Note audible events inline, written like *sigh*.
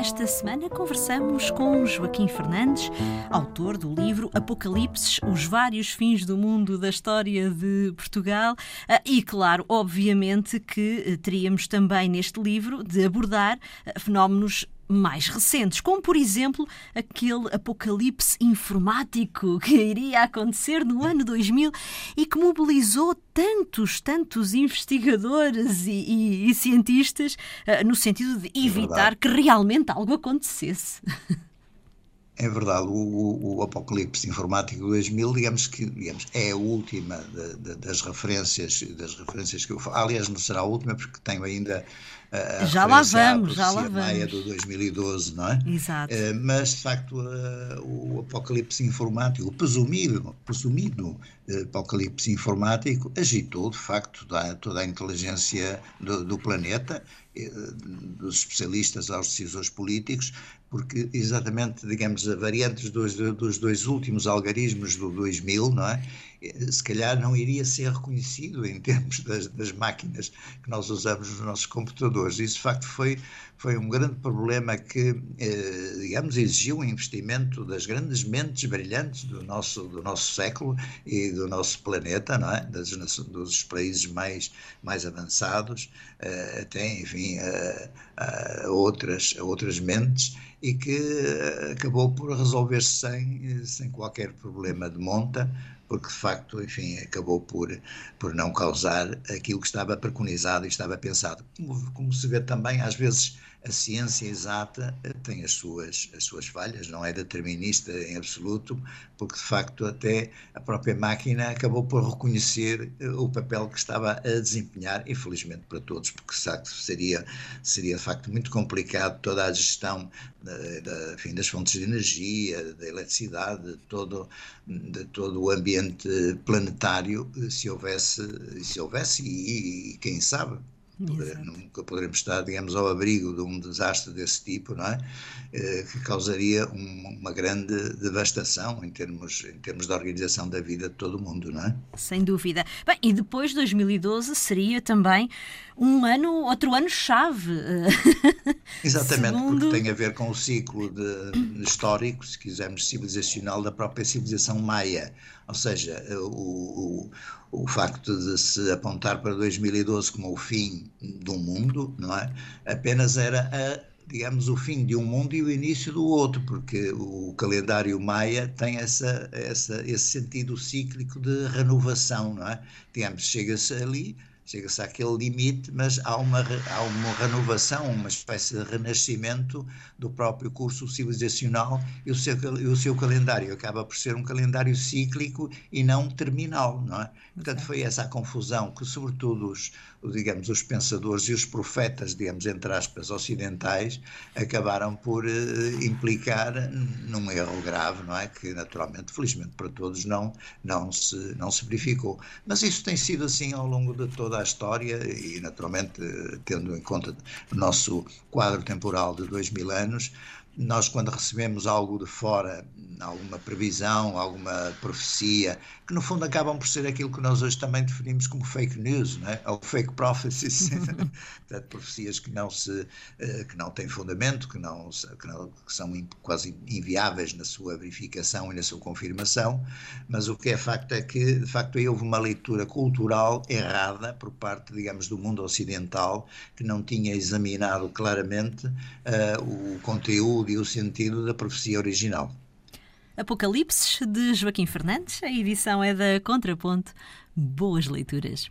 Esta semana conversamos com Joaquim Fernandes, autor do livro Apocalipse, os vários fins do mundo da história de Portugal. Ah, e, claro, obviamente que eh, teríamos também neste livro de abordar ah, fenómenos mais recentes, como por exemplo aquele apocalipse informático *laughs* que iria acontecer no ano 2000 e que mobilizou tantos, tantos investigadores e, e, e cientistas uh, no sentido de é evitar é que realmente algo acontecesse. *laughs* É verdade, o, o, Apocalipse Informático 2000, digamos que digamos, é a última de, de, das referências das referências que eu falo. Aliás, não será a última, porque tenho ainda a já lá vamos, já lá vamos. Maia do 2012, não é? Exato. Uh, mas, de facto, uh, o apocalipse informático, o presumido, presumido apocalipse informático, agitou, de facto, toda, toda a inteligência do, do planeta, dos especialistas aos decisores políticos, porque exatamente, digamos, a variantes dos, dos dois últimos algarismos do 2000, não é? Se calhar não iria ser reconhecido em termos *laughs* das, das máquinas que nós usamos nos nossos computadores. Isso, de facto, foi, foi um grande problema que, eh, digamos, exigiu um investimento das grandes mentes brilhantes do nosso, do nosso século e do nosso planeta, não é? Das, dos países mais, mais avançados, eh, até, enfim, a, a outras, a outras mentes e que eh, acabou por resolver-se sem, sem qualquer problema de monta, porque de facto, enfim, acabou por, por não causar aquilo que estava preconizado e estava pensado. Como, como se vê também, às vezes, a ciência exata tem as suas, as suas falhas, não é determinista em absoluto, porque de facto até a própria máquina acabou por reconhecer eh, o papel que estava a desempenhar, infelizmente para todos, porque sabe, seria, seria de facto muito complicado toda a gestão da, enfim, das fontes de energia, da eletricidade, de todo, de todo o ambiente planetário, se houvesse, se houvesse e, e quem sabe, nunca poderemos estar, digamos, ao abrigo de um desastre desse tipo, não é? Eh, que causaria um, uma grande devastação em termos, em termos da organização da vida de todo o mundo, não é? Sem dúvida. Bem, e depois de 2012 seria também um ano, outro ano-chave. *laughs* Exatamente, Segundo... porque tem a ver com o ciclo de, histórico, se quisermos, civilizacional da própria civilização maia. Ou seja, o, o, o facto de se apontar para 2012 como o fim um mundo, não é? Apenas era a digamos, o fim de um mundo e o início do outro, porque o calendário maia tem essa, essa, esse sentido cíclico de renovação, não é? Digamos, chega-se ali, chega-se àquele limite, mas há uma, há uma renovação, uma espécie de renascimento do próprio curso civilizacional e o seu, o seu calendário acaba por ser um calendário cíclico e não terminal, não é? Portanto, foi essa a confusão que, sobretudo, os, digamos, os pensadores e os profetas, digamos, entre aspas, ocidentais, acabaram por uh, implicar num erro grave, não é? Que, naturalmente, felizmente para todos, não, não, se, não se verificou. Mas isso tem sido assim ao longo de toda a história e, naturalmente, tendo em conta o nosso quadro temporal de dois mil anos, nós, quando recebemos algo de fora, alguma previsão, alguma profecia, que no fundo acabam por ser aquilo que nós hoje também definimos como fake news, não é? ou fake prophecies, *laughs* portanto, profecias que não, se, eh, que não têm fundamento, que, não, que, não, que são quase inviáveis na sua verificação e na sua confirmação, mas o que é facto é que, de facto, aí houve uma leitura cultural errada por parte, digamos, do mundo ocidental, que não tinha examinado claramente uh, o conteúdo e o sentido da profecia original. Apocalipse de Joaquim Fernandes. A edição é da Contraponto. Boas leituras.